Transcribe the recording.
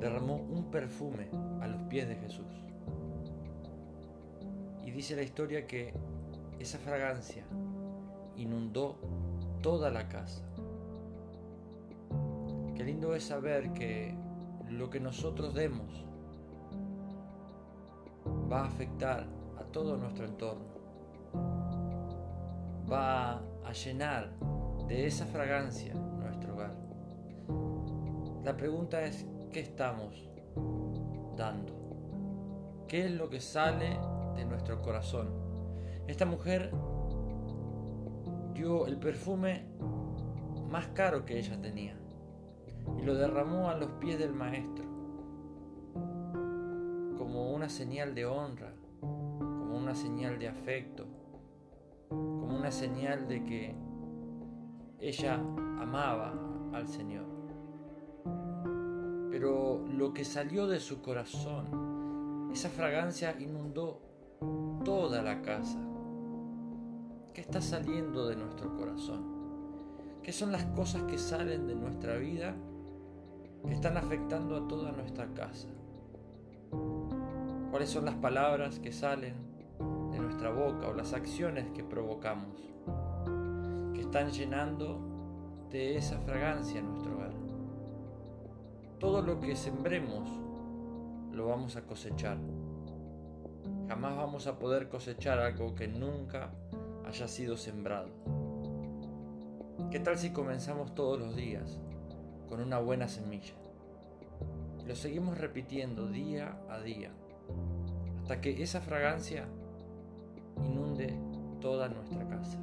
derramó un perfume a los pies de Jesús. Y dice la historia que esa fragancia inundó toda la casa. Qué lindo es saber que lo que nosotros demos va a afectar a todo nuestro entorno. Va a llenar de esa fragancia. La pregunta es, ¿qué estamos dando? ¿Qué es lo que sale de nuestro corazón? Esta mujer dio el perfume más caro que ella tenía y lo derramó a los pies del maestro como una señal de honra, como una señal de afecto, como una señal de que ella amaba al Señor. Pero lo que salió de su corazón, esa fragancia inundó toda la casa. ¿Qué está saliendo de nuestro corazón? ¿Qué son las cosas que salen de nuestra vida que están afectando a toda nuestra casa? ¿Cuáles son las palabras que salen de nuestra boca o las acciones que provocamos que están llenando de esa fragancia nuestro hogar? Todo lo que sembremos lo vamos a cosechar. Jamás vamos a poder cosechar algo que nunca haya sido sembrado. ¿Qué tal si comenzamos todos los días con una buena semilla? Lo seguimos repitiendo día a día hasta que esa fragancia inunde toda nuestra casa.